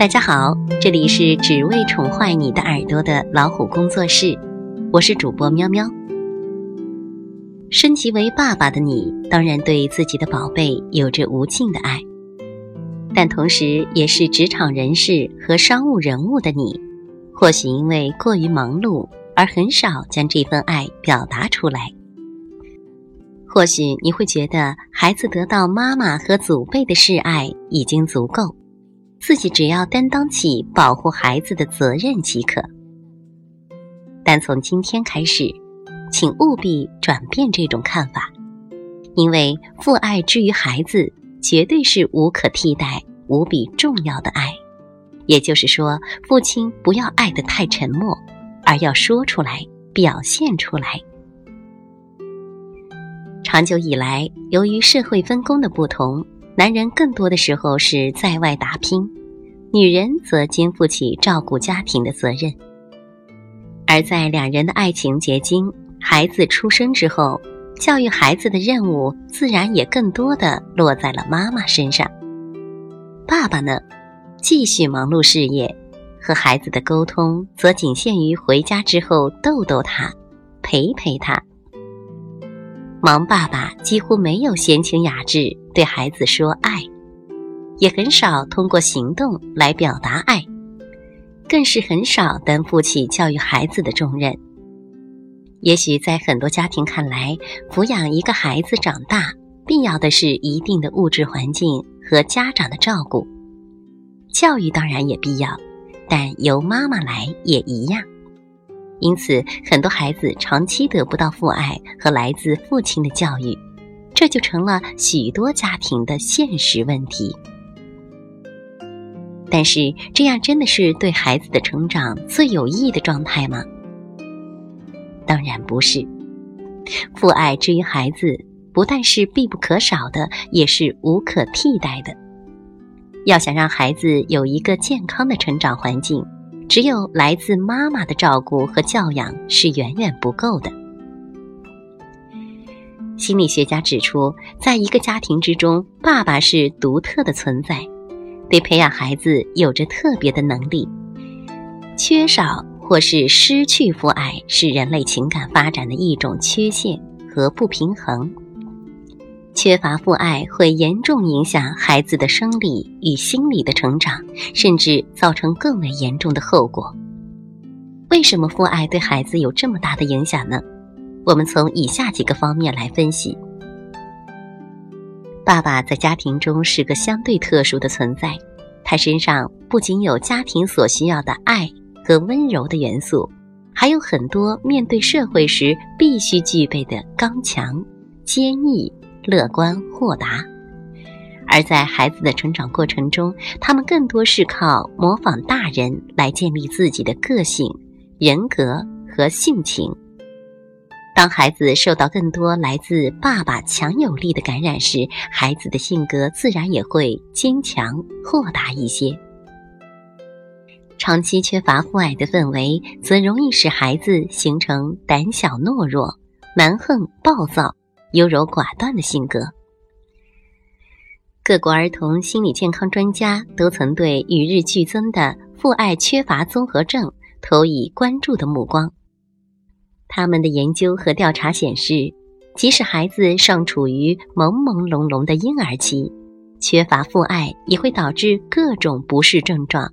大家好，这里是只为宠坏你的耳朵的老虎工作室，我是主播喵喵。升级为爸爸的你，当然对自己的宝贝有着无尽的爱，但同时也是职场人士和商务人物的你，或许因为过于忙碌而很少将这份爱表达出来。或许你会觉得孩子得到妈妈和祖辈的示爱已经足够。自己只要担当起保护孩子的责任即可，但从今天开始，请务必转变这种看法，因为父爱之于孩子，绝对是无可替代、无比重要的爱。也就是说，父亲不要爱得太沉默，而要说出来、表现出来。长久以来，由于社会分工的不同。男人更多的时候是在外打拼，女人则肩负起照顾家庭的责任。而在两人的爱情结晶、孩子出生之后，教育孩子的任务自然也更多的落在了妈妈身上。爸爸呢，继续忙碌事业，和孩子的沟通则仅限于回家之后逗逗他，陪陪他。忙爸爸几乎没有闲情雅致对孩子说爱，也很少通过行动来表达爱，更是很少担负起教育孩子的重任。也许在很多家庭看来，抚养一个孩子长大，必要的是一定的物质环境和家长的照顾，教育当然也必要，但由妈妈来也一样。因此，很多孩子长期得不到父爱和来自父亲的教育，这就成了许多家庭的现实问题。但是，这样真的是对孩子的成长最有益的状态吗？当然不是。父爱之于孩子，不但是必不可少的，也是无可替代的。要想让孩子有一个健康的成长环境。只有来自妈妈的照顾和教养是远远不够的。心理学家指出，在一个家庭之中，爸爸是独特的存在，对培养孩子有着特别的能力。缺少或是失去父爱，是人类情感发展的一种缺陷和不平衡。缺乏父爱会严重影响孩子的生理与心理的成长，甚至造成更为严重的后果。为什么父爱对孩子有这么大的影响呢？我们从以下几个方面来分析。爸爸在家庭中是个相对特殊的存在，他身上不仅有家庭所需要的爱和温柔的元素，还有很多面对社会时必须具备的刚强、坚毅。乐观豁达，而在孩子的成长过程中，他们更多是靠模仿大人来建立自己的个性、人格和性情。当孩子受到更多来自爸爸强有力的感染时，孩子的性格自然也会坚强豁达一些。长期缺乏父爱的氛围，则容易使孩子形成胆小懦弱、蛮横暴躁。优柔寡断的性格，各国儿童心理健康专家都曾对与日俱增的父爱缺乏综合症投以关注的目光。他们的研究和调查显示，即使孩子尚处于朦朦胧胧的婴儿期，缺乏父爱也会导致各种不适症状，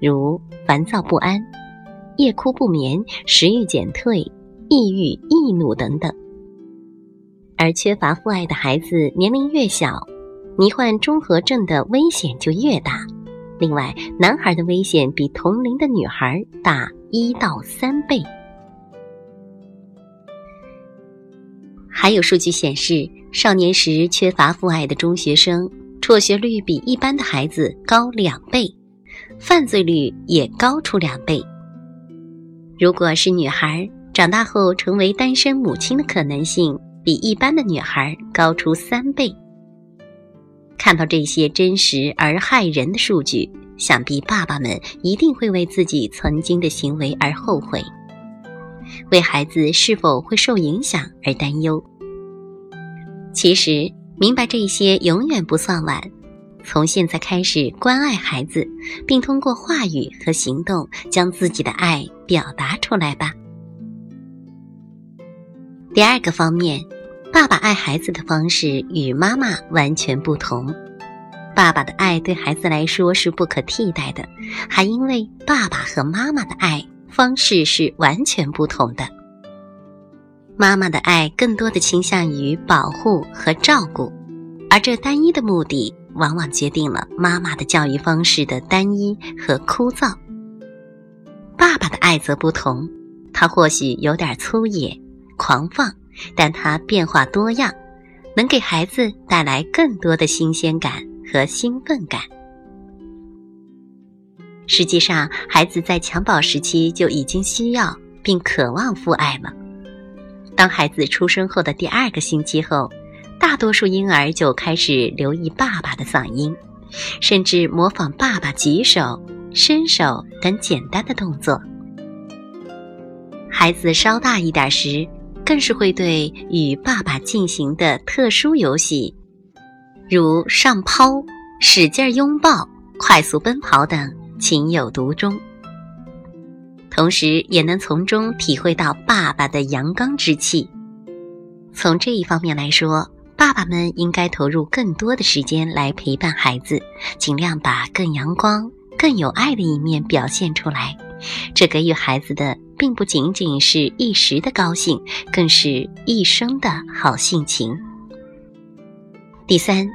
如烦躁不安、夜哭不眠、食欲减退、抑郁、易怒等等。而缺乏父爱的孩子，年龄越小，罹患综合症的危险就越大。另外，男孩的危险比同龄的女孩大一到三倍。还有数据显示，少年时缺乏父爱的中学生，辍学率比一般的孩子高两倍，犯罪率也高出两倍。如果是女孩，长大后成为单身母亲的可能性。比一般的女孩高出三倍。看到这些真实而骇人的数据，想必爸爸们一定会为自己曾经的行为而后悔，为孩子是否会受影响而担忧。其实，明白这些永远不算晚，从现在开始关爱孩子，并通过话语和行动将自己的爱表达出来吧。第二个方面，爸爸爱孩子的方式与妈妈完全不同。爸爸的爱对孩子来说是不可替代的，还因为爸爸和妈妈的爱方式是完全不同的。妈妈的爱更多的倾向于保护和照顾，而这单一的目的往往决定了妈妈的教育方式的单一和枯燥。爸爸的爱则不同，他或许有点粗野、狂放，但他变化多样，能给孩子带来更多的新鲜感。和兴奋感。实际上，孩子在襁褓时期就已经需要并渴望父爱了。当孩子出生后的第二个星期后，大多数婴儿就开始留意爸爸的嗓音，甚至模仿爸爸举手、伸手等简单的动作。孩子稍大一点时，更是会对与爸爸进行的特殊游戏。如上抛、使劲拥抱、快速奔跑等情有独钟，同时也能从中体会到爸爸的阳刚之气。从这一方面来说，爸爸们应该投入更多的时间来陪伴孩子，尽量把更阳光、更有爱的一面表现出来。这给予孩子的并不仅仅是一时的高兴，更是一生的好性情。第三。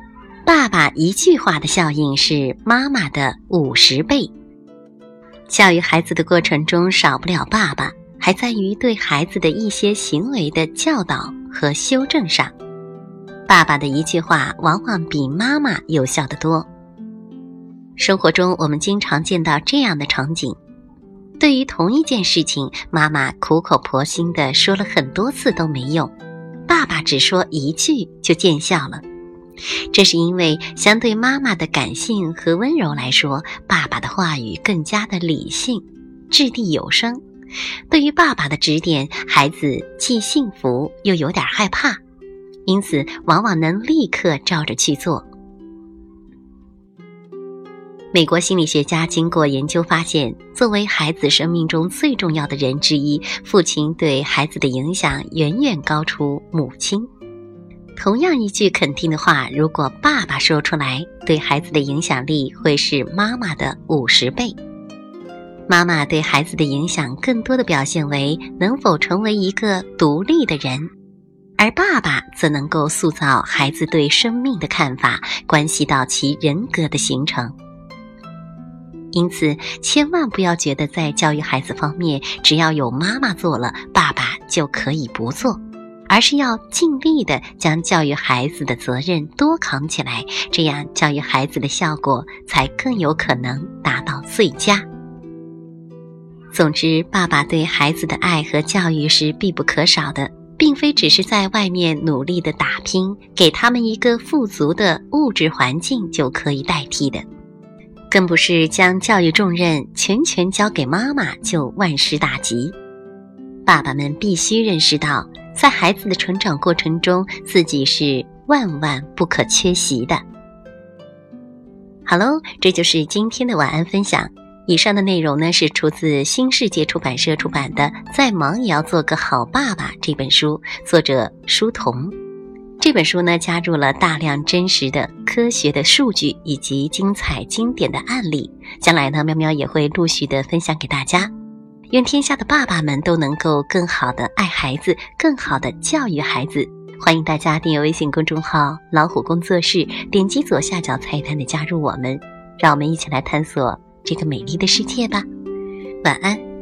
爸爸一句话的效应是妈妈的五十倍。教育孩子的过程中少不了爸爸，还在于对孩子的一些行为的教导和修正上。爸爸的一句话往往比妈妈有效的多。生活中，我们经常见到这样的场景：对于同一件事情，妈妈苦口婆心的说了很多次都没用，爸爸只说一句就见效了。这是因为，相对妈妈的感性和温柔来说，爸爸的话语更加的理性、掷地有声。对于爸爸的指点，孩子既幸福又有点害怕，因此往往能立刻照着去做。美国心理学家经过研究发现，作为孩子生命中最重要的人之一，父亲对孩子的影响远远高出母亲。同样一句肯定的话，如果爸爸说出来，对孩子的影响力会是妈妈的五十倍。妈妈对孩子的影响更多的表现为能否成为一个独立的人，而爸爸则能够塑造孩子对生命的看法，关系到其人格的形成。因此，千万不要觉得在教育孩子方面，只要有妈妈做了，爸爸就可以不做。而是要尽力的将教育孩子的责任多扛起来，这样教育孩子的效果才更有可能达到最佳。总之，爸爸对孩子的爱和教育是必不可少的，并非只是在外面努力的打拼，给他们一个富足的物质环境就可以代替的，更不是将教育重任全权交给妈妈就万事大吉。爸爸们必须认识到。在孩子的成长过程中，自己是万万不可缺席的。好喽，这就是今天的晚安分享。以上的内容呢，是出自新世界出版社出版的《再忙也要做个好爸爸》这本书，作者舒童。这本书呢，加入了大量真实的科学的数据以及精彩经典的案例。将来呢，喵喵也会陆续的分享给大家。愿天下的爸爸们都能够更好的爱孩子，更好的教育孩子。欢迎大家订阅微信公众号“老虎工作室”，点击左下角菜单的加入我们，让我们一起来探索这个美丽的世界吧。晚安。